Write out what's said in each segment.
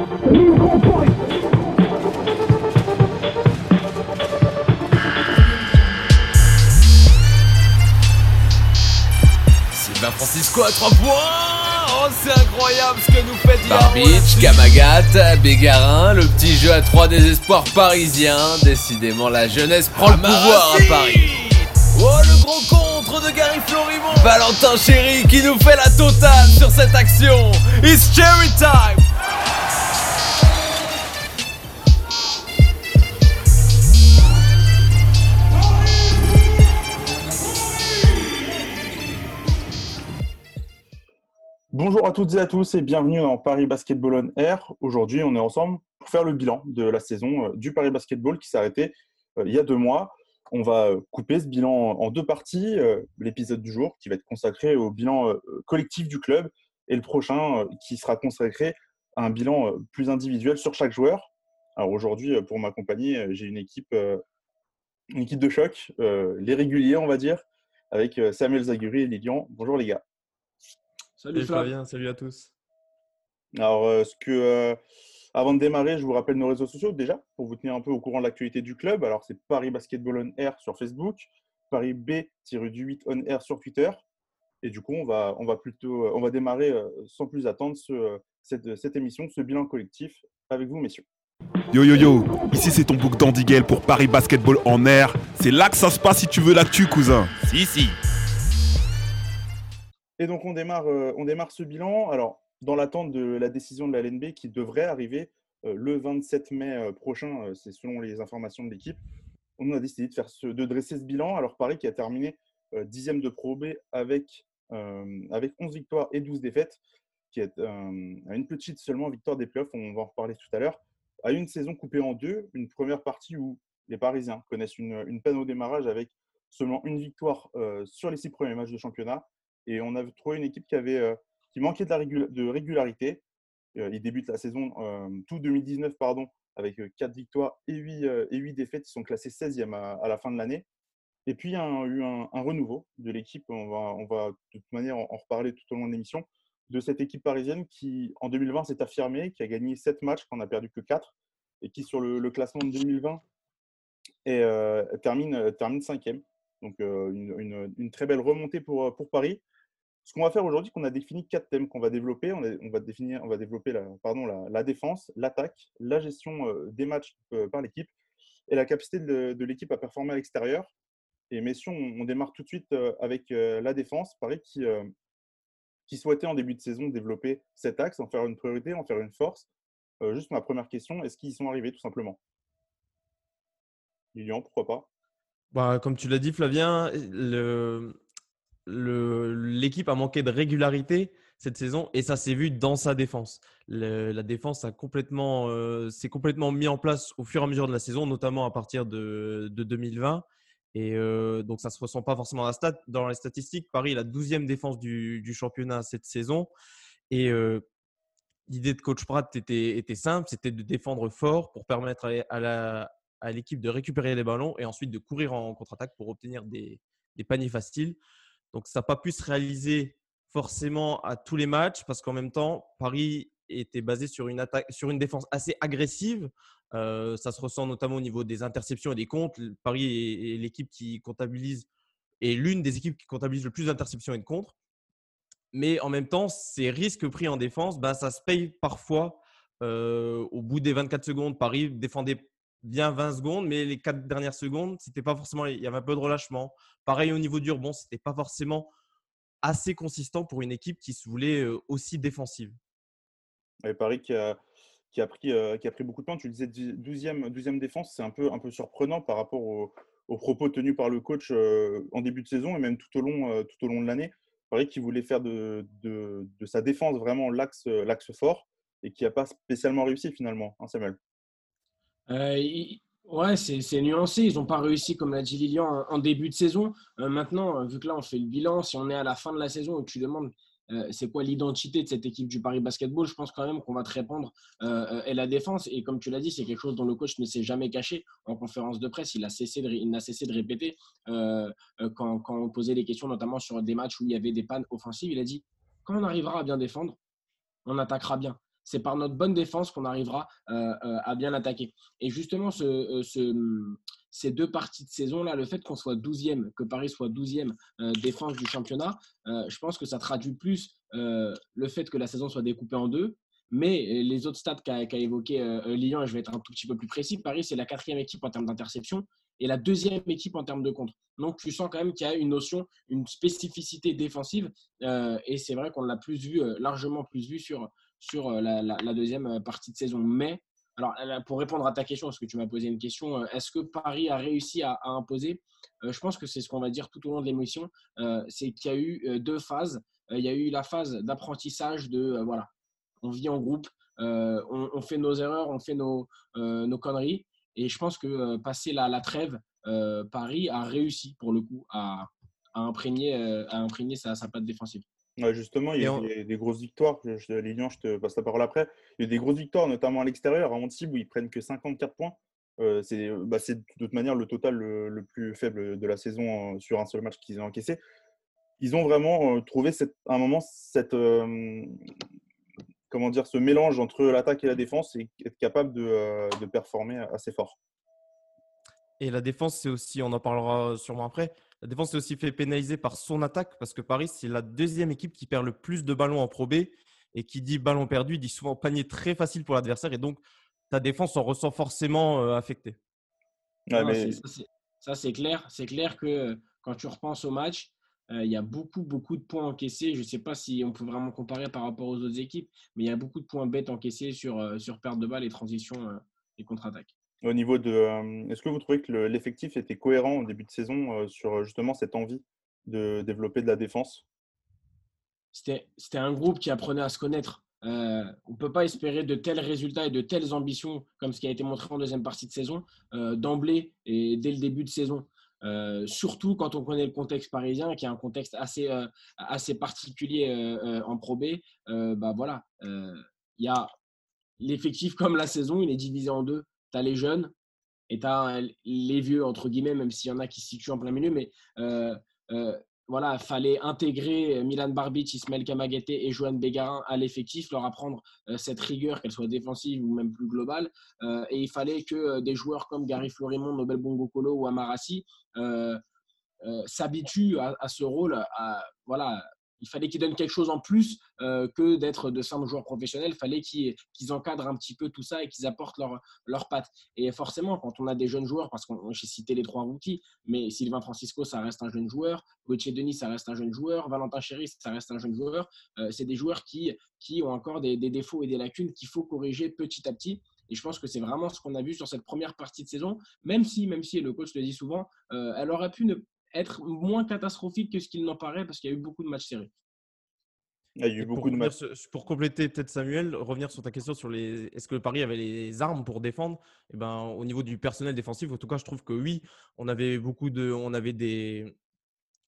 Sylvain Francisco à 3 points Oh c'est incroyable ce que nous fait Barbich, Kamagat, Bégarin, le petit jeu à 3 désespoirs parisiens. Décidément la jeunesse prend le pouvoir à Paris. Oh le gros contre de Gary Florimont Valentin Chéri qui nous fait la totale sur cette action. It's cherry time Bonjour à toutes et à tous et bienvenue dans Paris Basketball on Air. Aujourd'hui, on est ensemble pour faire le bilan de la saison euh, du Paris Basketball qui s'est arrêté euh, il y a deux mois. On va euh, couper ce bilan en deux parties. L'épisode du jour qui va être consacré au bilan collectif du club et le prochain qui sera consacré à un bilan plus individuel sur chaque joueur. Alors aujourd'hui, pour m'accompagner, j'ai une équipe, une équipe de choc, les réguliers, on va dire, avec Samuel Zaguri et Lilian. Bonjour les gars. Salut, Flavien, salut à tous. Alors, euh, ce que, euh, avant de démarrer, je vous rappelle nos réseaux sociaux déjà pour vous tenir un peu au courant de l'actualité du club. Alors, c'est Paris Basketball on Air sur Facebook, Paris B-8 on Air sur Twitter. Et du coup, on va, on va plutôt, euh, on va démarrer sans plus attendre ce, cette, cette, émission, ce bilan collectif avec vous, messieurs. Yo yo yo, ici c'est ton bouc d'Andiguel pour Paris Basketball en air. C'est là que ça se passe si tu veux l'actu, cousin. Si, si. Et donc, on démarre, euh, on démarre ce bilan. Alors, dans l'attente de la décision de la LNB qui devrait arriver euh, le 27 mai euh, prochain, c'est selon les informations de l'équipe, on a décidé de, faire ce, de dresser ce bilan. Alors, Paris qui a terminé dixième de Pro B avec, avec 11 victoires et 12 défaites, qui est à une petite seulement victoire des playoffs, on va en reparler tout à l'heure, a une saison coupée en deux. Une première partie où les Parisiens connaissent une, une peine au démarrage avec seulement une victoire sur les six premiers matchs de championnat et on a trouvé une équipe qui, avait, euh, qui manquait de, la de régularité. Euh, ils débutent la saison euh, tout 2019 pardon, avec 4 victoires et 8, et 8 défaites. Ils sont classés 16e à, la fin de l'année. Et puis, il y a eu un, renouveau de l'équipe. On va, on va de toute manière en, reparler tout au long de l'émission. De cette équipe parisienne qui, en 2020, s'est affirmée, qui a gagné 7 matchs, qu'on n'a perdu que 4, et qui, sur le, classement de 2020, et, termine, termine 5e. Donc, une, une, une, très belle remontée pour, pour Paris. Ce qu'on va faire aujourd'hui, qu'on a défini quatre thèmes qu'on va développer. On, va, définir, on va développer la, défense, l'attaque, la gestion euh, des matchs euh, par l'équipe et la capacité de, l'équipe à performer à l'extérieur. Et messieurs, on, démarre tout de suite euh, avec la défense. Paris qui, qui souhaitait en début de saison développer cet axe, en faire une priorité, en faire une force. juste ma première question, est-ce qu'ils y sont arrivés tout simplement? Lilian, pourquoi pas? Bah, Comme tu l'as dit, Flavien, le, l'équipe a manqué de régularité cette saison et ça s'est vu dans sa défense. la défense a complètement, euh, s'est complètement mis en place au fur et à mesure de la saison, notamment à partir de, 2020. Et euh, donc, ça ne se ressent pas forcément dans, les statistiques. Paris est la 12e défense du, championnat cette saison. Et euh, l'idée de coach Pratt était, simple c'était de défendre fort pour permettre à, l'équipe de récupérer les ballons et ensuite de courir en contre-attaque pour obtenir des paniers faciles. Donc, ça n'a pas pu se réaliser forcément à tous les matchs parce qu'en même temps, Paris était basé sur une, attaque, sur une défense assez agressive. Euh, ça se ressent notamment au niveau des interceptions et des comptes. Paris est, l'équipe qui comptabilise, est l'une des équipes qui comptabilise le plus d'interceptions et de contre. Mais en même temps, ces risques pris en défense, bah, ça se paye parfois. Euh, au bout des 24 secondes, Paris défendait bien 20 secondes, mais les quatre dernières secondes, c'était pas forcément, il y avait un peu de relâchement. Pareil au niveau du rebond, c'était pas forcément assez consistant pour une équipe qui se voulait aussi défensive. Et Paris qui a, pris, qui a pris beaucoup de temps. Tu disais 12e, 12e défense, c'est un peu, surprenant par rapport aux, propos tenus par le coach en début de saison et même tout au long, de l'année. Paris qui voulait faire de sa défense vraiment l'axe fort et qui n'a pas spécialement réussi finalement, hein, Samuel? Euh, ouais, c'est nuancé. Ils n'ont pas réussi, comme l'a dit Lilian, en, début de saison. Euh, maintenant, vu que là, on fait le bilan, si on est à la fin de la saison et que tu demandes euh, c'est quoi l'identité de cette équipe du Paris Basketball, je pense quand même qu'on va te répondre et la défense. Et comme tu l'as dit, c'est quelque chose dont le coach ne s'est jamais caché. En conférence de presse, il n'a cessé, de, cessé de répéter quand, quand, on posait des questions, notamment sur des matchs où il y avait des pannes offensives. Il a dit quand on arrivera à bien défendre, on attaquera bien. C'est par notre bonne défense qu'on arrivera à bien attaquer. Et justement, ce, ces deux parties de saison là, le fait qu'on soit 12e, que Paris soit 12e défense du championnat, je pense que ça traduit plus le fait que la saison soit découpée en deux mais euh, les autres stats qu'a évoqué euh, euh, Lyon, je vais être un tout petit peu plus précis, Paris, c'est la quatrième équipe en termes d'interception et la deuxième équipe en termes de contre. Donc, tu sens quand même qu'il y a une notion, une spécificité défensive. et c'est vrai qu'on l'a plus vu, largement plus vu sur, sur la, deuxième partie de saison. Mais, alors, pour répondre à ta question, parce que tu m'as posé une question, est-ce que Paris a réussi à, imposer Je pense que c'est ce qu'on va dire tout au long de l'émission. c'est qu'il y a eu deux phases. Il y a eu la phase d'apprentissage de, voilà, on vit en groupe, euh, on, fait nos erreurs, on fait nos, euh, nos conneries. Et je pense que euh, passer la, la trêve, Paris a réussi pour le coup à, imprégner, à imprégner sa, sa patte défensive. Justement, il y a des, grosses victoires. Je, Lilian, je te passe la parole après. Il y a des grosses victoires, notamment à l'extérieur, à Antibes, où ils prennent que 54 points. c'est bah, de toute manière le total le, plus faible de la saison sur un seul match qu'ils ont encaissé. Ils ont vraiment trouvé cette, à un moment cette, comment dire, ce mélange entre l'attaque et la défense et être capable de, euh, de performer assez fort. Et la défense, c'est aussi, on en parlera sûrement après, la défense est aussi fait pénaliser par son attaque parce que Paris, c'est la deuxième équipe qui perd le plus de ballons en Pro B et qui dit ballon perdu, dit souvent panier très facile pour l'adversaire et donc ta défense en ressent forcément euh, affectée. Ça, c'est clair. C'est clair que quand tu repenses au match, euh, il y a beaucoup, beaucoup de points encaissés. Je ne sais pas si on peut vraiment comparer par rapport aux autres équipes, mais il y a beaucoup de points bêtes encaissés sur, euh, sur perte de balles et transition euh, et contre-attaque. Au niveau de. Est-ce que vous trouvez que l'effectif était cohérent au début de saison sur justement cette envie de développer de la défense? C'était un groupe qui apprenait à se connaître. on ne peut pas espérer de tels résultats et de telles ambitions comme ce qui a été montré en deuxième partie de saison d'emblée et dès le début de saison. Euh, surtout quand on connaît le contexte parisien, qui est un contexte assez, euh, assez particulier euh, en Pro B. bah voilà, il y a l'effectif comme la saison, il est divisé en deux. Tu as les jeunes et tu as les vieux, entre guillemets, même s'il y en a qui se situent en plein milieu. Mais voilà, fallait intégrer Milan Barbic, Ismaël Kamagaté et Johan Bégarin à l'effectif, leur apprendre euh, cette rigueur, qu'elle soit défensive ou même plus globale. Euh, et il fallait que euh, des joueurs comme Gary Florimond, Nobel Bongokolo ou Amarasi s'habituent à, à, ce rôle, à, voilà, il fallait qu'ils donnent quelque chose en plus euh, que d'être de simples joueurs professionnels. Il fallait qu'ils encadrent un petit peu tout ça et qu'ils apportent leur, leur patte. Et forcément, quand on a des jeunes joueurs, parce que j'ai cité les trois rookies, mais Sylvain Francisco, ça reste un jeune joueur. Gauthier Denis, ça reste un jeune joueur. Valentin Chéry, ça reste un jeune joueur. Euh, c'est des joueurs qui, qui ont encore des, défauts et des lacunes qu'il faut corriger petit à petit. Et je pense que c'est vraiment ce qu'on a vu sur cette première partie de saison, même si, même si le coach le dit souvent, euh, elle aurait pu ne, être moins catastrophique que ce qu'il n'en paraît parce qu'il y a eu beaucoup de matchs serrés. Il y a eu beaucoup de matchs. Pour compléter peut-être Samuel, revenir sur ta question sur les est-ce que le Paris avait les armes pour défendre? Eh ben, Au niveau du personnel défensif, en tout cas, je trouve que oui, on avait beaucoup de, on avait des,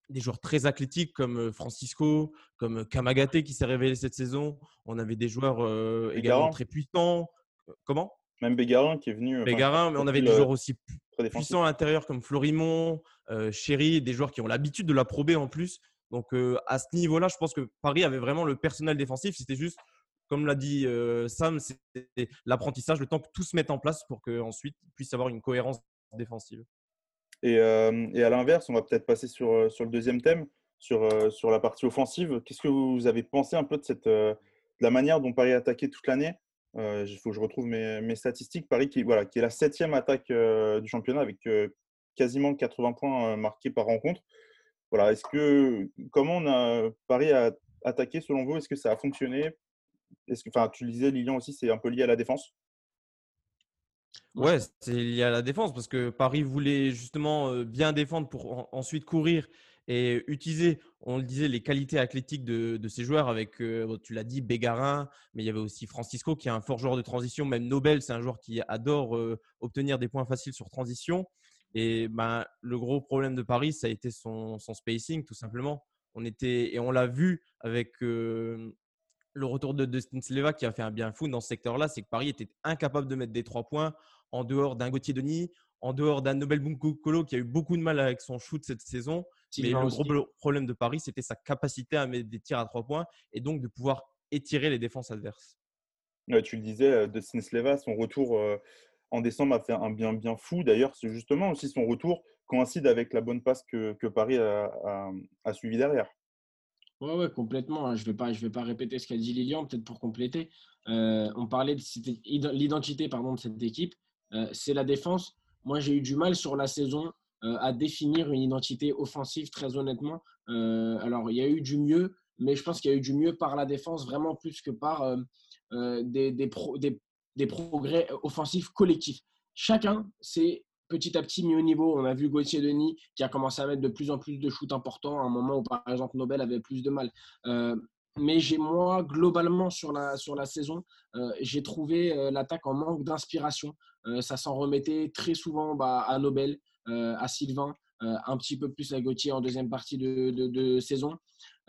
des joueurs très athlétiques comme euh, Francisco, comme Kamagaté qui s'est révélé cette saison. On avait des joueurs euh, également très puissants. Euh, comment? Même Bégarin qui est venu. Bégarin, mais on avait des joueurs aussi puissants à l'intérieur comme Florimont, Chéri, des joueurs qui ont l'habitude de la prober en plus. Donc à ce niveau-là, je pense que Paris avait vraiment le personnel défensif. C'était juste, comme l'a dit Sam, c'est l'apprentissage, le temps que tout se mette en place pour qu'ensuite il puisse avoir une cohérence défensive. Et, à l'inverse, on va peut-être passer sur, sur le deuxième thème, sur, sur la partie offensive. Qu'est-ce que vous avez pensé un peu de, cette, de la manière dont Paris a attaqué toute l'année? Il faut que je retrouve mes, statistiques. Paris qui, voilà, qui est la septième attaque du championnat avec quasiment 80 points marqués par rencontre. Voilà, est-ce que comment on a Paris a attaqué selon vous? Est-ce que ça a fonctionné? Est-ce que, enfin, tu disais Lilian aussi, c'est un peu lié à la défense? Ouais, c'est lié à la défense parce que Paris voulait justement bien défendre pour ensuite courir et utiliser, on le disait, les qualités athlétiques de, de ces joueurs avec, tu l'as dit, Bégarin, mais il y avait aussi Francisco qui est un fort joueur de transition, même Nobel, c'est un joueur qui adore obtenir des points faciles sur transition. Et ben, le gros problème de Paris, ça a été son, spacing, tout simplement. On était, et on l'a vu avec le retour de Dustin Sleva qui a fait un bien fou dans ce secteur-là, c'est que Paris était incapable de mettre des trois points en dehors d'un Gauthier Denis, en dehors d'un Nobel Bunkolo qui a eu beaucoup de mal avec son shoot cette saison. Mais le gros problème de Paris, c'était sa capacité à mettre des tirs à trois points et donc de pouvoir étirer les défenses adverses. Ouais, tu le disais, euh, de Sleva, son retour euh, en décembre a fait un bien bien fou. D'ailleurs, c'est justement aussi son retour coïncide avec la bonne passe que, que Paris a, a- a suivi derrière. Ouais, ouais, complètement. hein. Je vais pas, je vais pas répéter ce qu'a dit Lilian, peut-être pour compléter. Euh, on parlait de l'identité pardon, de cette équipe. Euh, c'est la défense. Moi, j'ai eu du mal sur la saison à définir une identité offensive, très honnêtement. Euh, alors, il y a eu du mieux, mais je pense qu'il y a eu du mieux par la défense, vraiment plus que par euh, euh, des, des, pro- des- des progrès offensifs collectifs. Chacun s'est petit à petit mis au niveau. On a vu Gauthier Denis qui a commencé à mettre de plus en plus de shoots importants à un moment où, par exemple, Nobel avait plus de mal. Euh, mais j'ai moi, globalement, sur la, sur la saison, euh, j'ai trouvé euh, l'attaque en manque d'inspiration. Euh, ça s'en remettait très souvent bah, à Nobel, euh, à Sylvain, euh, un petit peu plus à Gauthier en deuxième partie de, saison.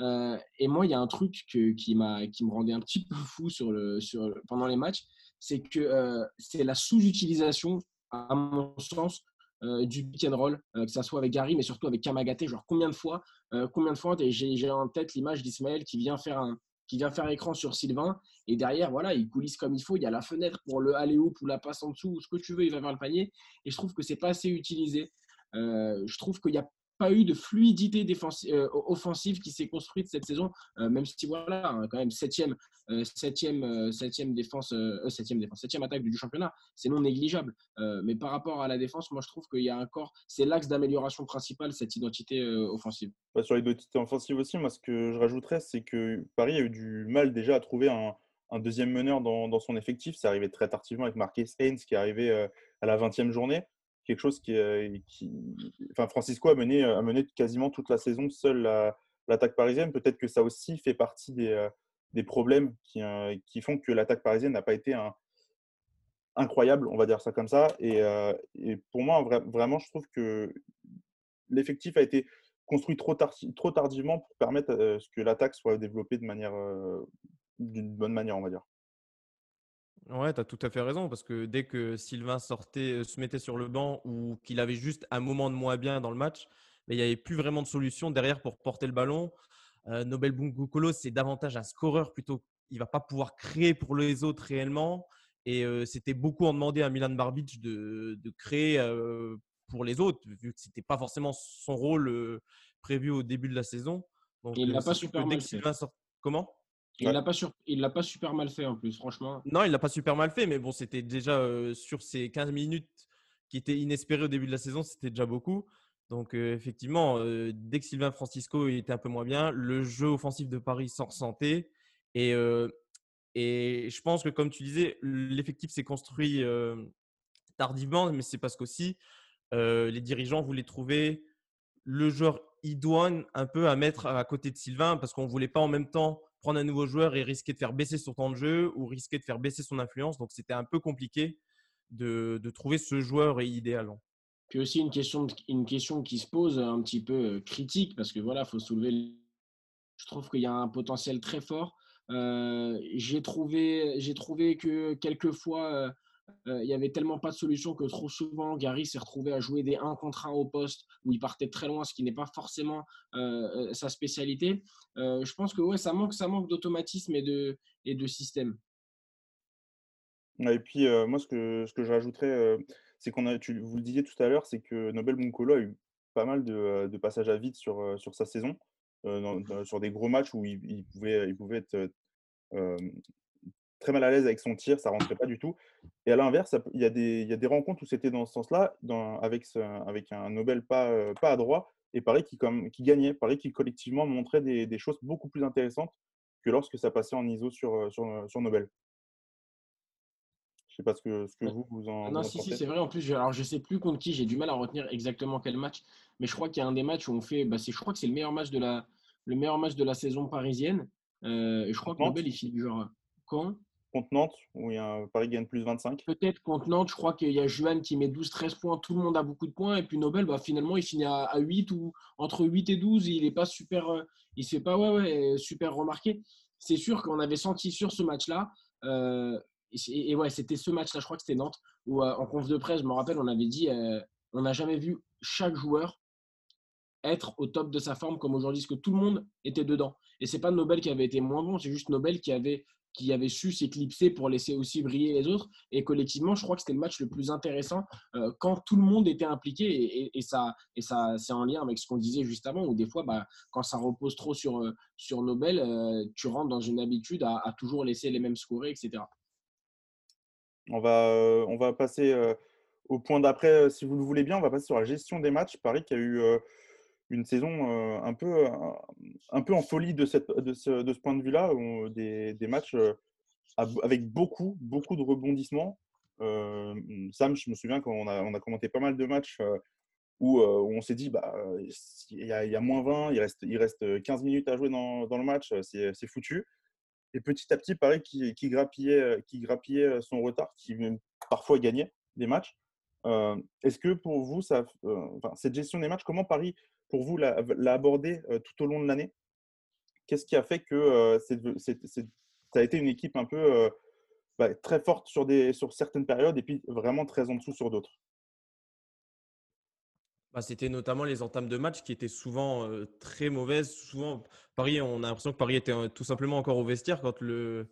Euh, et moi, il y a un truc qui, m'a, qui me rendait un petit peu fou sur le, sur, pendant les matchs, c'est que euh, c'est la sous-utilisation, à mon sens, euh, du pick and roll, euh, que ça soit avec Gary, mais surtout avec Kamagaté. Genre, combien de fois, euh, combien de fois, j'ai en tête l'image d'Ismaël qui vient faire un qui vient faire écran sur Sylvain. Et derrière voilà il coulisse comme il faut il y a la fenêtre pour le aller ou la passe en dessous ou ce que tu veux il va vers le panier. Et je trouve que c'est pas assez utilisé. Euh, je trouve qu'il n'y a pas eu de fluidité défensi- euh, offensive qui s'est construite cette saison, euh, même si voilà, hein, quand même septième, euh, septième, septième défense, septième défense, septième attaque du, championnat, c'est non négligeable. Mais par rapport à la défense, moi je trouve qu'il y a encore, c'est l'axe d'amélioration principal cette identité offensive. Bah, sur l'identité offensive aussi, moi, ce que je rajouterais, c'est que Paris a eu du mal déjà à trouver un, deuxième meneur dans, son effectif. C'est arrivé très tardivement avec Marquez Haynes qui est arrivé à la 20e journée. Quelque chose qui, euh, qui... Enfin, Francisco a mené, a mené quasiment toute la saison seul la- l'attaque parisienne. Peut-être que ça aussi fait partie des, euh, des problèmes qui, euh, qui font que l'attaque parisienne n'a pas été incroyable, on va dire ça comme ça. Et, euh, pour moi, vra- vraiment, je trouve que l'effectif a été construit trop, trop tardivement pour permettre ce que l'attaque soit développée de manière, euh, d'une bonne manière, on va dire. Ouais, tu as tout à fait raison, parce que dès que Sylvain sortait, euh, se mettait sur le banc ou qu'il avait juste un moment de moins bien dans le match, mais il n'y avait plus vraiment de solution derrière pour porter le ballon. Euh, Nobel Bungukolo, c'est davantage un scoreur plutôt. Il va pas pouvoir créer pour les autres réellement. Et euh, c'était beaucoup en demander à Milan Barbic de, de créer euh, pour les autres, vu que ce n'était pas forcément son rôle prévu au début de la saison. Donc, il l'a pas super dès mal fait. Sylvain sort. Comment? Il Ouais. l'a pas, sur- pas super mal fait en plus, franchement. Non, il l'a pas super mal fait, mais bon, c'était déjà euh, sur ces 15 minutes qui étaient inespérées au début de la saison, c'était déjà beaucoup. Donc, euh, effectivement, euh, dès que Sylvain Francisco était un peu moins bien, le jeu offensif de Paris s'en ressentait. Et, et je pense que, comme tu disais, l'effectif s'est construit tardivement, mais c'est parce qu'aussi les dirigeants voulaient trouver le joueur idoine un peu à mettre à côté de Sylvain parce qu'on ne voulait pas en même temps prendre un nouveau joueur et risquer de faire baisser son temps de jeu ou risquer de faire baisser son influence. Donc c'était un peu compliqué de, trouver ce joueur idéal. Puis aussi une question, une question qui se pose un petit peu euh, critique, parce que voilà, faut soulever. le- Je trouve qu'il y a un potentiel très fort. Euh, j'ai trouvé, j'ai trouvé que quelquefois, euh, il y avait tellement pas de solution que trop souvent, Gary s'est retrouvé à jouer des 1 contre 1 au poste où il partait très loin, ce qui n'est pas forcément euh, euh, sa spécialité. Euh, je pense que ouais, ça manque, ça manque d'automatisme et de, et de système. Et puis, euh, moi, ce que, ce que je rajouterais, euh, c'est qu'on a, tu, vous le disiez tout à l'heure, c'est que Nobel Bunkolo a eu pas mal de, euh, passages à vide sur, euh, sur sa saison, euh, sur des gros matchs où il, pouvait, il pouvait être euh, très mal à l'aise avec son tir, ça rentrait pas du tout. Et à l'inverse, il y, a des- il y a des rencontres où c'était dans ce sens-là, avec, ce- avec un Nobel pas, euh, pas adroit, et Paris qui, comme, qui gagnait, Paris qui collectivement montrait des, des choses beaucoup plus intéressantes que lorsque ça passait en ISO sur, euh, sur, sur Nobel. Je sais pas ce que, ce que Ouais. vous, vous en, Ah vous non, en si, si, c'est vrai. En plus, je, alors je sais plus contre qui, j'ai du mal à retenir exactement quel match, mais je crois qu'il y a un des matchs où on fait, bah, je crois que c'est le meilleur match de la, le meilleur match de la saison parisienne. Euh, je crois que Nobel, il finit genre quand? Contre Nantes, où il y a un Paris gagne plus 25. Peut-être contre Nantes, je crois qu'il y a Juan qui met 12-13 points, tout le monde a beaucoup de points, et puis Nobel, bah, finalement, il finit à, à 8 ou entre 8 et 12, il est pas super, euh, il se fait pas ouais, ouais, super remarqué. C'est sûr qu'on avait senti sur ce match-là, euh, et ouais, c'était ce match-là, je crois que c'était Nantes, où euh, en conf de presse, je me rappelle, on avait dit, euh, on n'a jamais vu chaque joueur être au top de sa forme comme aujourd'hui, parce que tout le monde était dedans. Et c'est pas Nobel qui avait été moins bon, c'est juste Nobel qui avait qui avait su s'éclipser pour laisser aussi briller les autres. Et collectivement, je crois que c'était le match le plus intéressant euh, quand tout le monde était impliqué. Et, ça, et ça c'est en lien avec ce qu'on disait juste avant, où des fois, bah, quand ça repose trop sur, euh, sur Nobel, euh, tu rentres dans une habitude à, toujours laisser les mêmes scorer, etc. On va, on va passer au point d'après, si vous le voulez bien. On va passer sur la gestion des matchs. Paris qui a eu une saison un, peu, un, peu en folie de, cette, de, ce, de ce point de vue-là, des, des, matchs avec beaucoup, beaucoup de rebondissements. Sam, je me souviens qu'on a, on a commenté pas mal de matchs où, on s'est dit, bah, il y, a, moins 20, il reste, il reste 15 minutes à jouer dans, dans le match, c'est foutu. Et petit à petit, pareil, qui, qui, grappillait, qui grappillait son retard, qui parfois gagnait des matchs. Est-ce que pour vous, ça, cette gestion des matchs, comment Paris pour vous l'a, abordé tout au long de l'année? Qu'est-ce qui a fait que ça a été une équipe un peu bah, très forte sur, certaines périodes et puis vraiment très en dessous sur d'autres? Bah, C'était notamment les entames de match qui étaient souvent très mauvaises. Souvent, Paris, on a l'impression que Paris était tout simplement encore au vestiaire quand le,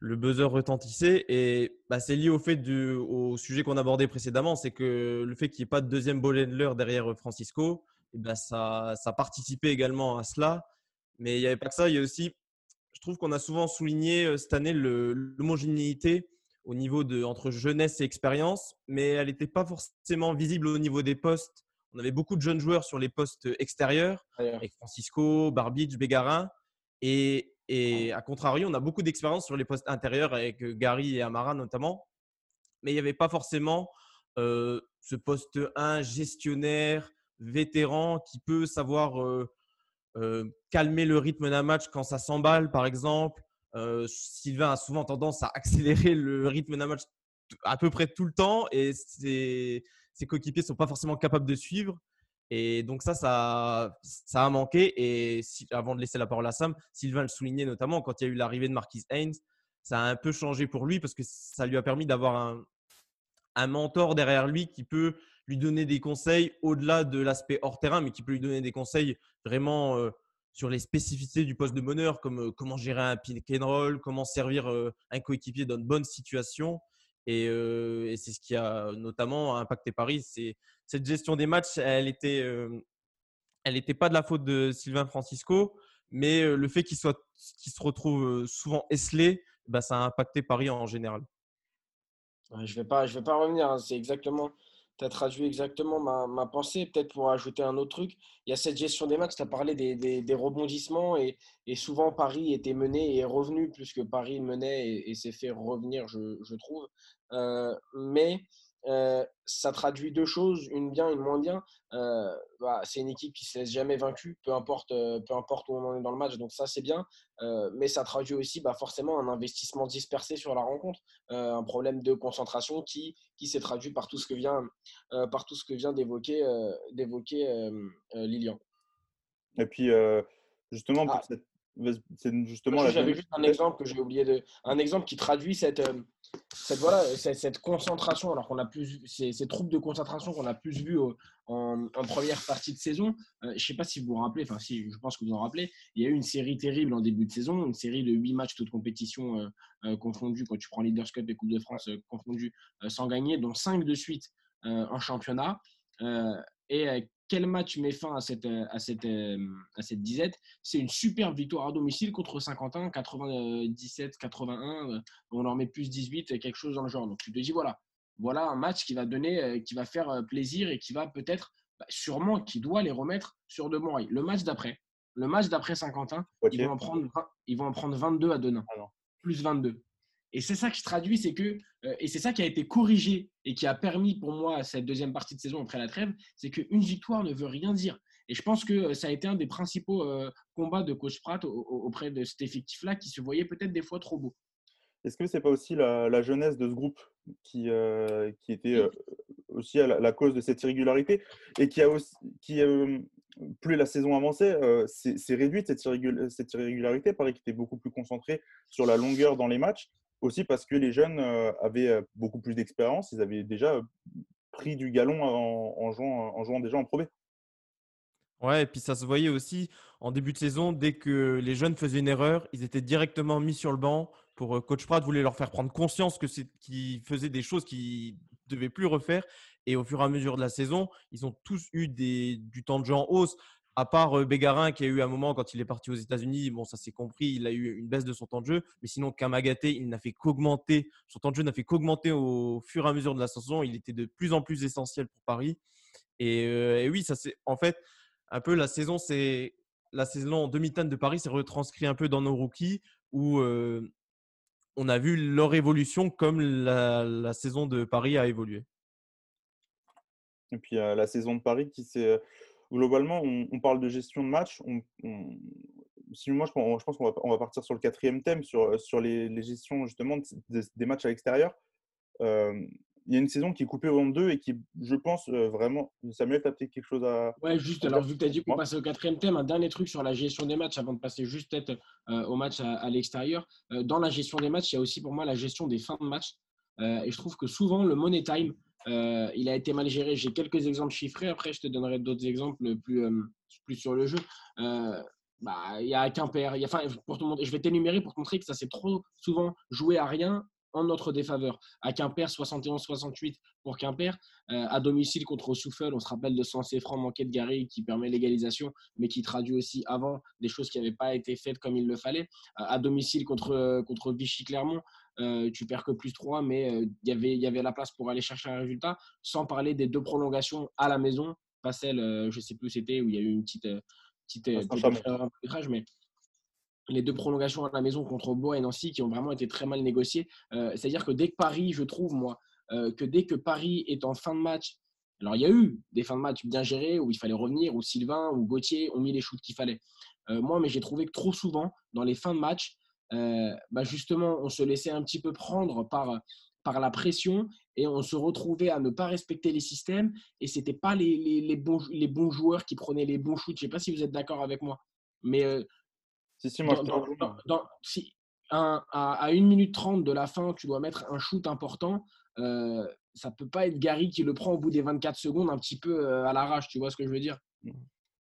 buzzer retentissait. Et bah, c'est lié au fait du, au sujet qu'on abordait précédemment, c'est que le fait qu'il n'y ait pas de deuxième ball derrière Francisco, et ben ça, ça participait également à cela. Mais il n'y avait pas que ça. Il y a aussi, je trouve qu'on a souvent souligné cette année l'homogénéité au niveau de entre jeunesse et expérience, mais elle n'était pas forcément visible au niveau des postes. On avait beaucoup de jeunes joueurs sur les postes extérieurs, avec Francisco, Barbidge, Bégarin. Et, et à contrario, on a beaucoup d'expérience sur les postes intérieurs avec Gary et Amara notamment. Mais il n'y avait pas forcément ce poste 1 gestionnaire, vétéran qui peut savoir euh, euh, calmer le rythme d'un match quand ça s'emballe, par exemple. Euh, Sylvain a souvent tendance à accélérer le rythme d'un match à peu près tout le temps et ses, ses coéquipiers ne sont pas forcément capables de suivre. Et donc ça, ça, a manqué. Et avant de laisser la parole à Sam, Sylvain le soulignait notamment quand il y a eu l'arrivée de Marquis Haynes, ça a un peu changé pour lui parce que ça lui a permis d'avoir un mentor derrière lui qui peut lui donner des conseils au-delà de l'aspect hors terrain, mais qui peut lui donner des conseils vraiment euh, sur les spécificités du poste de meneur, comme euh, comment gérer un pick and roll, comment servir euh, un coéquipier dans une bonne situation. Et, c'est ce qui a notamment impacté Paris. C'est cette gestion des matchs, elle était, elle n'était pas de la faute de Sylvain Francisco, mais le fait qu'il soit, qu'il se retrouve souvent esselé, bah, ça a impacté Paris en général. Je ne vais, pas, je vais pas revenir. Hein. C'est exactement tu as traduit exactement ma, pensée. Peut-être pour ajouter un autre truc, il y a cette gestion des matchs, tu as parlé des, rebondissements et, souvent Paris était mené et revenu plus que Paris menait et, s'est fait revenir, je, trouve. Euh, mais euh, ça traduit deux choses, une bien, une moins bien. Euh, bah, c'est une équipe qui ne se laisse jamais vaincue, peu importe, euh, peu importe où on est dans le match, donc ça c'est bien. mais ça traduit aussi bah, forcément un investissement dispersé sur la rencontre, un problème de concentration qui, qui s'est traduit par tout ce que vient, par tout ce que vient d'évoquer, d'évoquer Lilian. Et puis justement, pour ah. cette c'est justement J'avais juste un exemple que j'ai oublié de. Un exemple qui traduit cette, euh, cette, voilà, cette, concentration, alors qu'on a plus. Ces, ces troubles de concentration qu'on a plus vu en, en, première partie de saison. Euh, je ne sais pas si vous vous rappelez, enfin, si je pense que vous en rappelez, il y a eu une série terrible en début de saison, une série de huit matchs, toutes compétitions euh, confondues, quand tu prends Leaders Cup et Coupe de France confondues, sans gagner, dont cinq de suite en championnat. et quel match met fin à cette, à cette, à cette disette? C'est une superbe victoire à domicile contre Saint-Quentin, 97, 81, on leur met plus 18, quelque chose dans le genre. Donc tu te dis, voilà, voilà un match qui va donner, qui va faire plaisir et qui va peut-être, bah, sûrement, qui doit les remettre sur de bons rails. Le match d'après, le match d'après Saint-Quentin, ils, vont en prendre, ils vont en prendre 22 à Denain, ah plus 22. Et c'est ça qui se traduit, c'est que, euh, et c'est ça qui a été corrigé et qui a permis pour moi cette deuxième partie de saison après la trêve, c'est qu'une victoire ne veut rien dire. Et je pense que euh, ça a été un des principaux euh, combats de Coach Pratt auprès de cet effectif-là qui se voyait peut-être des fois trop beau. Est-ce que ce n'est pas aussi la, jeunesse de ce groupe qui, qui était aussi à la, cause de cette irrégularité et qui a aussi, qui, plus la saison avançait, c'est réduite cette, cette irrégularité. Pareil qu'il était beaucoup plus concentré sur la longueur dans les matchs aussi parce que les jeunes avaient beaucoup plus d'expérience, ils avaient déjà pris du galon en, jouant, déjà en Pro Ouais, et puis ça se voyait aussi en début de saison, dès que les jeunes faisaient une erreur, ils étaient directement mis sur le banc pour euh, coach Pratt voulait leur faire prendre conscience que c'est qu'ils faisaient des choses qu'ils devaient plus refaire. Et au fur et à mesure de la saison, ils ont tous eu des, du temps de jeu en hausse. À part Bégarin qui a eu un moment quand il est parti aux États-Unis, bon ça s'est compris, il a eu une baisse de son temps de jeu, mais sinon Kamagaté, il n'a fait qu'augmenter, son temps de jeu n'a fait qu'augmenter au fur et à mesure de la saison, il était de plus en plus essentiel pour Paris. Et, oui, ça c'est en fait un peu la saison, c'est la saison en demi-teinte de Paris s'est retranscrit un peu dans nos rookies où on a vu leur évolution comme la, saison de Paris a évolué. Et puis la saison de Paris qui s'est. Euh, Globalement, on, on parle de gestion de match. On, on- si moi, je, pense je pense qu'on va, on va partir sur le quatrième thème, sur, sur les, les gestions justement de- des- des matchs à l'extérieur. Euh, il y a une saison qui est coupée en deux et qui, je pense, euh, vraiment. Samuel, tu as peut-être quelque chose à. Ouais, juste, alors vu que tu as dit qu'on passait au quatrième thème, un dernier truc sur la gestion des matchs avant de passer juste peut-être euh, au match à, à l'extérieur. Euh, dans la gestion des matchs, il y a aussi pour moi la gestion des fins de match. Euh, et je trouve que souvent, le money time, euh, il a été mal géré. J'ai quelques exemples chiffrés. Après, je te donnerai d'autres exemples plus, euh, plus sur le jeu. Euh, bah, il y a Quimper. il y a- Enfin, pour te montrer- je vais t'énumérer pour te montrer que ça s'est trop souvent joué à rien en notre défaveur. À Quimper, 71-68 pour Quimper. À domicile contre Souffle, on se rappelle de 100 francs manqué de Gary qui permet l'égalisation, mais qui traduit aussi avant des choses qui n'avaient pas été faites comme il le fallait. À domicile contre, contre Vichy-Clermont, euh, tu perds que plus 3, mais euh, il y avait- il y avait la place pour aller chercher un résultat, sans parler des deux prolongations à la maison, pas celle, euh, je ne sais plus où c'était, où il y a eu une petite, euh, petite euh, d'arbitrage, mais les deux prolongations à la maison contre Bois et Nancy qui ont vraiment été très mal négociées. C'est-à-dire que dès que Paris, je trouve, moi, que dès que Paris est en fin de match, alors il y a eu des fins de match bien gérées où il fallait revenir, où Sylvain ou Gauthier ont mis les shoots qu'il fallait. Moi, mais j'ai trouvé que trop souvent, dans les fins de match, euh, bah, justement, on se laissait un petit peu prendre par, par la pression et on se retrouvait à ne pas respecter les systèmes et ce n'était pas les, les, les bons, les bons joueurs qui prenaient les bons shoots. Je ne sais pas si vous êtes d'accord avec moi. Mais euh, Si, si, moi, dans- je dans- dans- si un- à, à 1 minute 30 de la fin, tu dois mettre un shoot important, euh, ça peut pas être Gary qui le prend au bout des 24 secondes un petit peu euh, à l'arrache, tu vois ce que je veux dire?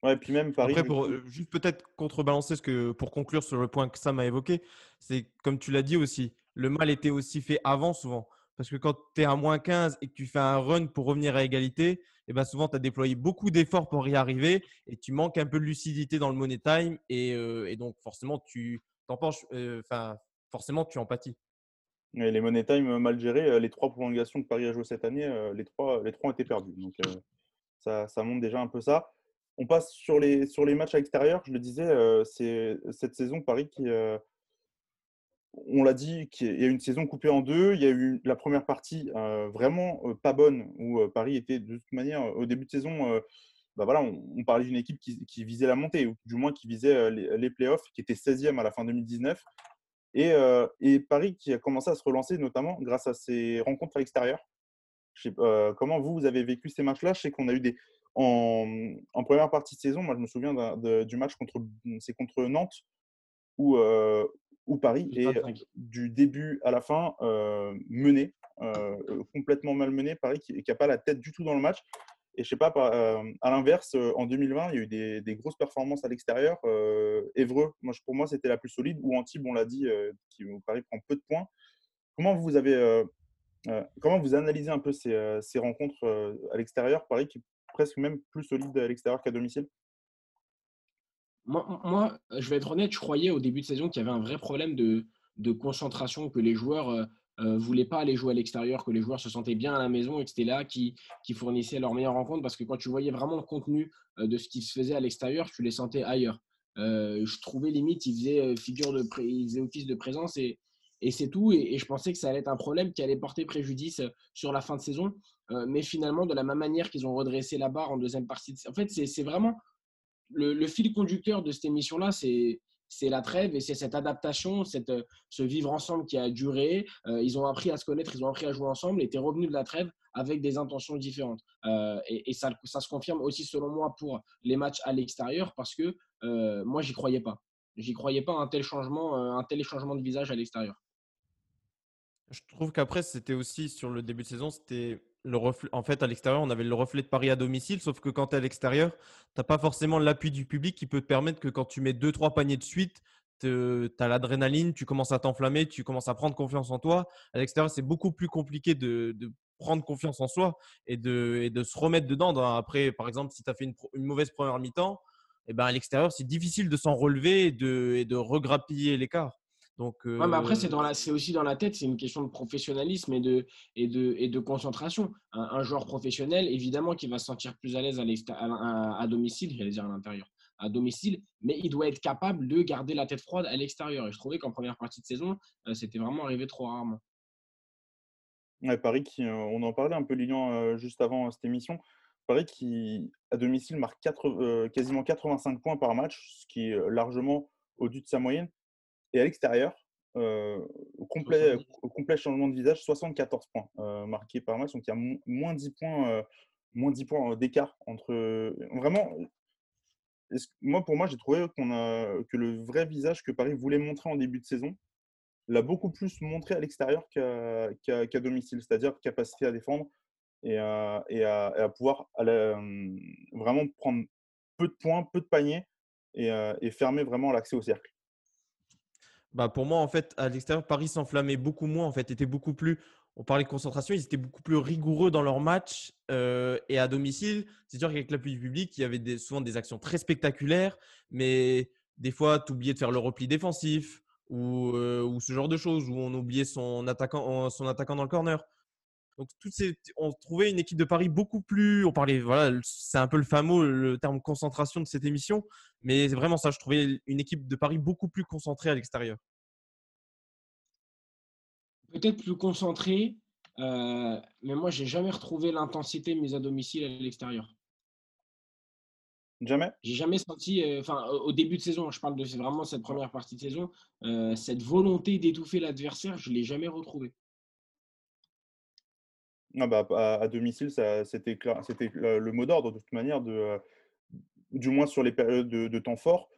Ouais, et puis même Paris. Après, pour euh, juste peut-être contrebalancer ce que pour conclure sur le point que Sam a évoqué, c'est comme tu l'as dit aussi, le mal était aussi fait avant souvent. Parce que quand tu es à moins 15 et que tu fais un run pour revenir à égalité, et ben souvent tu as déployé beaucoup d'efforts pour y arriver et tu manques un peu de lucidité dans le money time et, euh, et donc forcément tu t'en penches, euh, enfin forcément tu. Et les money time mal gérés, les trois prolongations que Paris a jouées cette année, les, trois, les trois ont été perdus. Donc euh, ça, ça montre déjà un peu ça. On passe sur les, sur les matchs à l'extérieur. Je le disais, euh, c'est cette saison Paris qui, euh, on l'a dit, il y a une saison coupée en deux. Il y a eu la première partie euh, vraiment pas bonne, où Paris était de toute manière, au début de saison, bah voilà, on, parlait d'une équipe qui, visait la montée, ou du moins qui visait les, playoffs, qui était 16e à la fin 2019. Et, Paris qui a commencé à se relancer, notamment grâce à ses rencontres à l'extérieur. Comment vous, vous avez vécu ces matchs-là? Je sais qu'on a eu des. En, en première partie de saison, moi je me souviens de- du match contre, c'est contre Nantes, où, euh, Paris est 25. du début à la fin euh, mené, euh, complètement malmené. Paris qui n'a pas la tête du tout dans le match. Et je sais pas, euh, à l'inverse, en 2020, il y a eu des, des grosses performances à l'extérieur. Évreux, moi, pour moi, c'était la plus solide. Ou Antibes, on l'a dit, qui au Paris prend peu de points. Comment vous avez, comment vous analysez un peu ces, ces rencontres à l'extérieur, Paris qui presque même plus solide à l'extérieur qu'à domicile? Moi, moi, je vais être honnête, je croyais au début de saison qu'il y avait un vrai problème de, de concentration, que les joueurs ne voulaient pas aller jouer à l'extérieur, que les joueurs se sentaient bien à la maison et que c'était là qui, qui fournissaient leurs meilleures rencontres. Parce que quand tu voyais vraiment le contenu euh, de ce qui se faisait à l'extérieur, tu les sentais ailleurs. Euh, je trouvais limite, ils faisaient, euh, figure de office de présence et, c'est tout. Et, je pensais que ça allait être un problème qui allait porter préjudice euh, sur la fin de saison. Euh, mais finalement, de la même manière qu'ils ont redressé la barre en deuxième partie, en fait, c'est vraiment le, fil conducteur de cette émission-là, c'est la trêve et c'est cette adaptation, cette, euh, ce vivre ensemble qui a duré. Euh, ils ont appris à se connaître, ils ont appris à jouer ensemble et tu es revenu de la trêve avec des intentions différentes. Et ça, se confirme aussi, selon moi, pour les matchs à l'extérieur parce que euh, moi, j'y croyais pas. J'y croyais pas à un tel changement, un tel changement de visage à l'extérieur. Je trouve qu'après, c'était aussi sur le début de saison, c'était En fait, à l'extérieur, on avait le reflet de Paris à domicile, sauf que quand tu es à l'extérieur, tu n'as pas forcément l'appui du public qui peut te permettre que quand tu mets 2-3 paniers de suite, tu as l'adrénaline, tu commences à t'enflammer, tu commences à prendre confiance en toi. À l'extérieur, c'est beaucoup plus compliqué de, prendre confiance en soi et de, se remettre dedans. Après, par exemple, si tu as fait une, mauvaise première mi-temps, eh ben à l'extérieur, c'est difficile de s'en relever et de, et de regrappiller l'écart. Donc, ouais, mais après, c'est, dans la, c'est aussi dans la tête, c'est une question de professionnalisme et de, et de, et de concentration. Un, joueur professionnel, évidemment, qui va se sentir plus à l'aise à, à, à domicile, j'allais dire à l'intérieur, à domicile, mais il doit être capable de garder la tête froide à l'extérieur. Et je trouvais qu'en première partie de saison, euh, c'était vraiment arrivé trop rarement. Ouais, Paris, qui, euh, on en parlait un peu, Lilian, euh, juste avant cette émission. Paris qui, à domicile, marque quasiment 85 points par match, ce qui est largement au-dessus de sa moyenne. Et à l'extérieur, au, complet, au complet changement de visage, 74 points marqués par match. Donc il y a moins 10 points, moins 10 points d'écart entre. Vraiment, moi, pour moi, j'ai trouvé qu'on a, que le vrai visage que Paris voulait montrer en début de saison l'a beaucoup plus montré à l'extérieur qu'à domicile, c'est-à-dire capacité à défendre et à, et à, pouvoir vraiment prendre peu de points, peu de paniers et, et fermer vraiment l'accès au cercle. Bah pour moi, en fait, à l'extérieur, Paris s'enflammait beaucoup moins, en fait, était beaucoup plus on parlait de concentration, ils étaient beaucoup plus rigoureux dans leur match euh, et à domicile. C'est sûr qu'avec l'appui du public, il y avait souvent des actions très spectaculaires, mais des fois, tu oubliais de faire le repli défensif euh, ou, ce genre de choses, où on oubliait son attaquant, son attaquant dans le corner. Donc, toutes ces, on trouvait une équipe de Paris beaucoup plus. On parlait, voilà, c'est un peu le fameux le terme concentration de cette émission, mais c'est vraiment ça. Je trouvais une équipe de Paris beaucoup plus concentrée à l'extérieur peut-être plus concentré, euh, mais moi, j'ai jamais retrouvé l'intensité mise à domicile à l'extérieur. Jamais? J'ai jamais senti, euh, enfin, au début de saison, je parle de vraiment cette première partie de saison, euh, cette volonté d'étouffer l'adversaire, je ne l'ai jamais retrouvé. Non, bah, à, domicile, c'était le mot d'ordre de toute manière, de, du moins sur les périodes de temps forts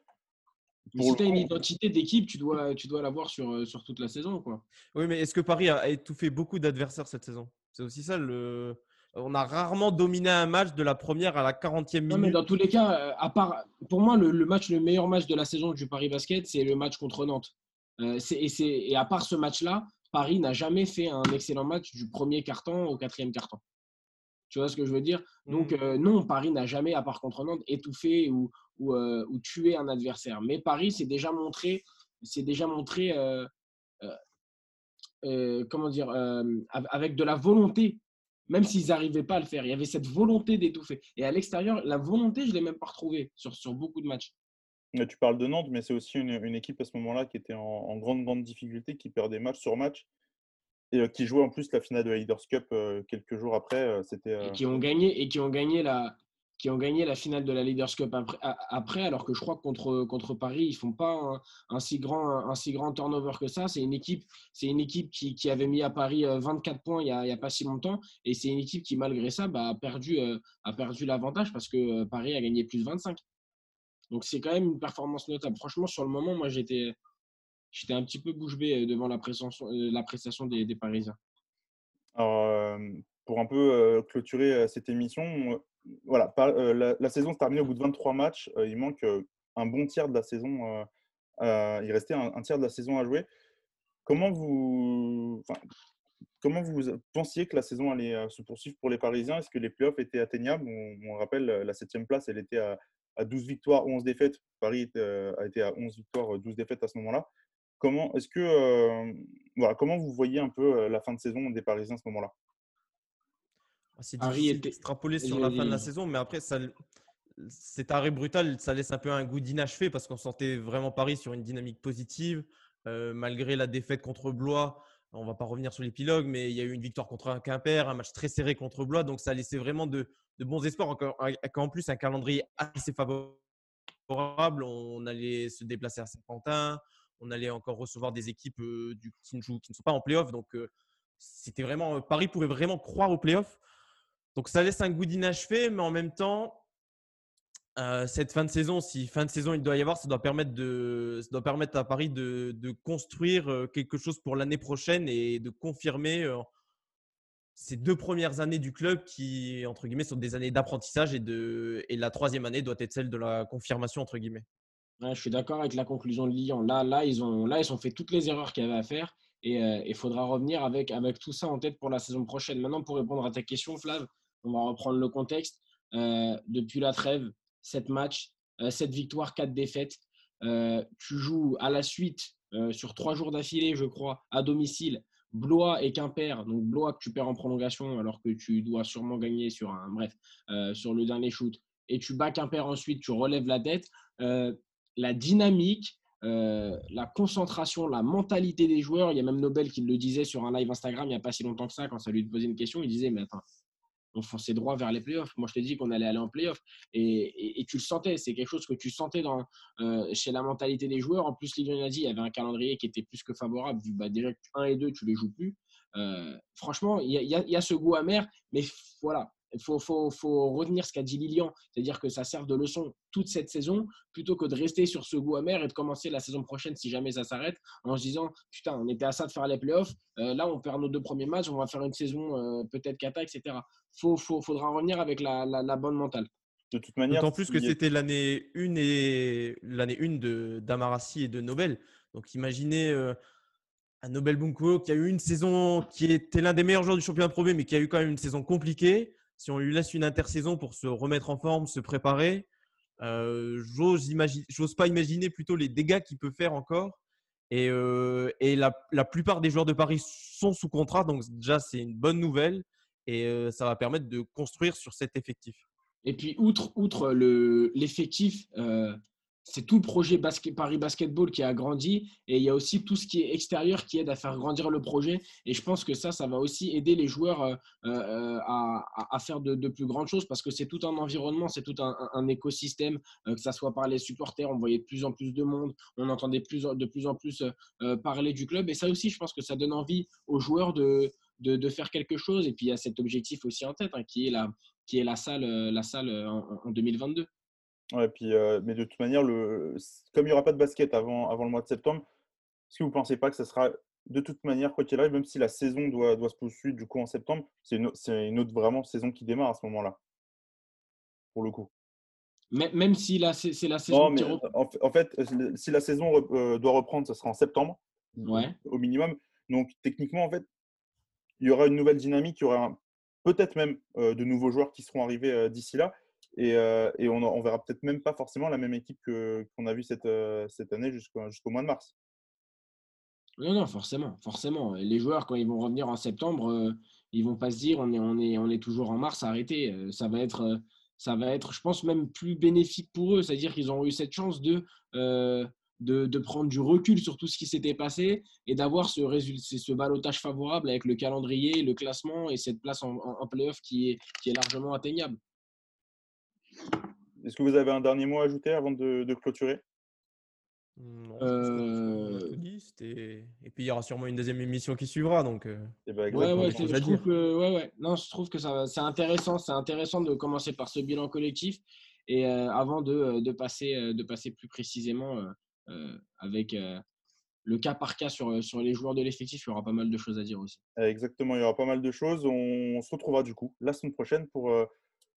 si tu as une identité d'équipe, tu dois, tu dois l'avoir sur, euh, sur toute la saison. Quoi. Oui, mais est-ce que Paris a étouffé beaucoup d'adversaires cette saison? C'est aussi ça le. On a rarement dominé un match de la première à la 40e minute. Non, mais dans tous les cas, euh, à part, pour moi, le, match, le meilleur match de la saison du Paris Basket, c'est le match contre Nantes. Euh, et, et à part ce match-là, Paris n'a jamais fait un excellent match du premier carton au quatrième carton. Tu vois ce que je veux dire? Donc, mmh. non, Paris n'a jamais, à part contre Nantes, étouffé ou, ou, tuer un adversaire. Mais Paris s'est déjà montré, c'est déjà montré comment dire, avec de la volonté, même s'ils n'arrivaient pas à le faire. Il y avait cette volonté d'étouffer. Et à l'extérieur, la volonté, je ne l'ai même pas retrouvée sur, sur beaucoup de matchs. Tu parles de Nantes, mais c'est aussi une, une, équipe à ce moment-là qui était en, en, grande, grande difficulté, qui perdait match sur match et qui jouait en plus la finale de la Leaders Cup quelques jours après. C'était, et qui ont gagné et qui ont gagné la, qui ont gagné la finale de la Leaders Cup après, alors que je crois que contre, contre Paris, ils ne font pas un, si grand, un si grand turnover que ça. C'est une équipe, c'est une équipe qui, qui, avait mis à Paris 24 points il n'y a, a, pas si longtemps. Et c'est une équipe qui, malgré ça, bah, a perdu, a perdu l'avantage parce que Paris a gagné plus de 25. Donc c'est quand même une performance notable. Franchement, sur le moment, moi, j'étais j'étais un petit peu bouche bée euh, devant la prestation, euh, la prestation des, Parisiens. Alors, pour un peu clôturer cette émission, voilà, la, saison se termine au bout de 23 matchs. il manque un bon tiers de la saison. il restait un, tiers de la saison à jouer. Comment vous, comment vous pensiez que la saison allait se poursuivre pour les Parisiens? Est-ce que les playoffs étaient atteignables? On, rappelle, la septième place, elle était à, à 12 victoires, 11 défaites. Paris a été à 11 victoires, 12 défaites à ce moment-là. Comment est-ce que euh, voilà, comment vous voyez un peu euh, la fin de saison des Parisiens à ce moment-là? Ah, C'est difficile d'extrapoler sur la fin de la saison, mais après ça, cet arrêt brutal, ça laisse un peu un goût d'inachevé parce qu'on sentait vraiment Paris sur une dynamique positive euh, malgré la défaite contre Blois. On va pas revenir sur l'épilogue, mais il y a eu une victoire contre Quimper, un match très serré contre Blois, donc ça laissait vraiment de, bons espoirs. En plus un calendrier assez favorable, on allait se déplacer à Saint-Quentin, on allait encore recevoir des équipes du, qui, ne jouent, qui ne sont pas en playoff. Donc, c'était vraiment. Paris pouvait vraiment croire au playoff. Donc, ça laisse un goût d'inachevé, mais en même temps, cette fin de saison, si fin de saison il doit y avoir, ça doit permettre, de, ça doit permettre à Paris de, de construire quelque chose pour l'année prochaine et de confirmer ces deux premières années du club qui, entre guillemets, sont des années d'apprentissage et, de, et la troisième année doit être celle de la confirmation, entre guillemets. Je suis d'accord avec la conclusion de Lyon. Là, là, ils ont, là, ils ont fait toutes les erreurs qu'il y avait à faire et euh, il faudra revenir avec, avec tout ça en tête pour la saison prochaine. Maintenant, pour répondre à ta question, Flav, on va reprendre le contexte. Euh, depuis la trêve, 7 matchs, 7 victoires, 4 défaites. tu joues à la suite sur 3 jours d'affilée, je crois, à domicile. Blois et Quimper, donc Blois que tu perds en prolongation alors que tu dois sûrement gagner sur un bref sur le dernier shoot et tu bats Quimper ensuite, tu relèves la tête la dynamique, euh, la concentration, la mentalité des joueurs. Il y a même Nobel qui le disait sur un live Instagram il n'y a pas si longtemps que ça, quand ça lui posait une question. Il disait Mais attends, on fonçait droit vers les playoffs. Moi, je t'ai dit qu'on allait aller en playoffs. Et, tu le sentais. C'est quelque chose que tu sentais euh, chez la mentalité des joueurs. En plus, a dit il y avait un calendrier qui était plus que favorable. Bah, déjà que 1 et 2, tu les joues plus. Euh, franchement, il y, a ce goût amer. Mais voilà, il faut, faut, faut, retenir ce qu'a dit Lilian, c'est-à-dire que ça sert de leçon toute cette saison, plutôt que de rester sur ce goût amer et de commencer la saison prochaine, si jamais ça s'arrête, en se disant Putain, on était à ça de faire les playoffs, euh, là on perd nos deux premiers matchs, on va faire une saison euh, peut-être cata, etc. Il faudra revenir avec la, la, bonne mentale. De toute manière. D'autant plus que c'était l'année 1 et l'année 1 de d'Amarassi et de Nobel. Donc imaginez. Euh, un Nobel Bunko qui a eu une saison qui était l'un des meilleurs joueurs du championnat Pro mais qui a eu quand même une saison compliquée si on lui laisse une intersaison pour se remettre en forme, se préparer, euh, j'ose pas imaginer plutôt les dégâts qu'il peut faire encore. Et, euh, la, plupart des joueurs de Paris sont sous contrat, donc déjà c'est une bonne nouvelle et euh, ça va permettre de construire sur cet effectif. Et puis outre, outre l'effectif, c'est tout le projet Paris Basketball qui a grandi et il y a aussi tout ce qui est extérieur qui aide à faire grandir le projet. Et je pense que ça, ça va aussi aider les joueurs euh, euh, à, faire de, plus grandes choses parce que c'est tout un environnement, c'est tout un, écosystème, euh, que ça soit par les supporters, on voyait de plus en plus de monde, on entendait plus, de plus en plus parler du club. Et ça aussi, je pense que ça donne envie aux joueurs de, faire quelque chose. Et puis il y a cet objectif aussi en tête hein, qui, est la salle en 2022. Ouais, puis, mais de toute manière, le, comme il n'y aura pas de basket avant, avant le mois de septembre, est-ce que vous ne pensez pas que ce sera de toute manière, quoi qu'il arrive, même si la saison doit, doit se poursuivre du coup en septembre, c'est une, une, autre vraiment saison qui démarre à ce moment-là, pour le coup. Même si c'est la saison. en, fait, si la saison doit reprendre, ce sera en septembre, ouais. au minimum. Donc techniquement, en fait, il y aura une nouvelle dynamique, il y aura peut-être même de nouveaux joueurs qui seront arrivés d'ici là. Et, on, on, verra peut-être même pas forcément la même équipe qu'on a vu cette, cette année jusqu'au mois de mars. Non, non, forcément, forcément. Les joueurs, quand ils vont revenir en septembre, ils vont pas se dire on est, toujours en mars, arrêtez. Ça va être, ça va être, je pense, même plus bénéfique pour eux. C'est-à-dire qu'ils ont eu cette chance de, prendre du recul sur tout ce qui s'était passé et d'avoir ce, balotage favorable avec le calendrier, le classement et cette place en, en, playoff qui est, qui est largement atteignable. Est-ce que vous avez un dernier mot à ajouter avant de, clôturer? Non, euh... et... puis il y aura sûrement une deuxième émission qui suivra. Donc, euh, eh ben, ouais, ouais, je trouve que, ouais, ouais. Non, je trouve que c'est intéressant. C'est intéressant de commencer par ce bilan collectif et euh, avant de, de, passer, de passer plus précisément avec le cas par cas sur, sur les joueurs de l'effectif, il y aura pas mal de choses à dire aussi. Exactement, il y aura pas mal de choses. On, se retrouvera du coup la semaine prochaine pour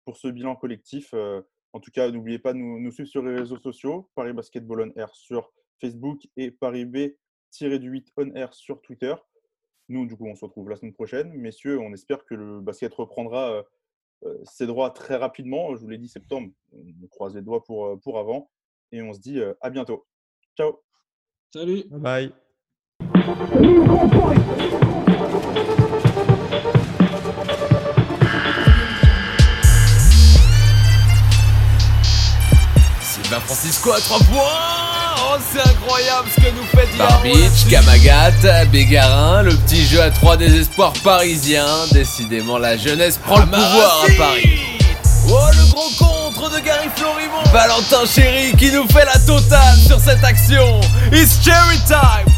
pour ce bilan collectif. Euh, en tout cas, n'oubliez pas de nous, suivre sur les réseaux sociaux, Paris Basketball On Air sur Facebook et Paris B-8 On Air sur Twitter. Nous, du coup, on se retrouve la semaine prochaine. Messieurs, on espère que le basket reprendra euh, euh, ses droits très rapidement. Je vous l'ai dit, septembre, on croise les doigts pour, pour avant. Et on se dit à bientôt. Ciao. Salut. Bye. Francisco à 3 points. Oh c'est incroyable ce que nous fait Barbitch, Kamagat, Bégarin, le petit jeu à 3 désespoirs parisiens. Décidément la jeunesse prend le pouvoir à Paris. Oh le gros contre de Gary Florimont Valentin Chéri qui nous fait la totale sur cette action. It's cherry time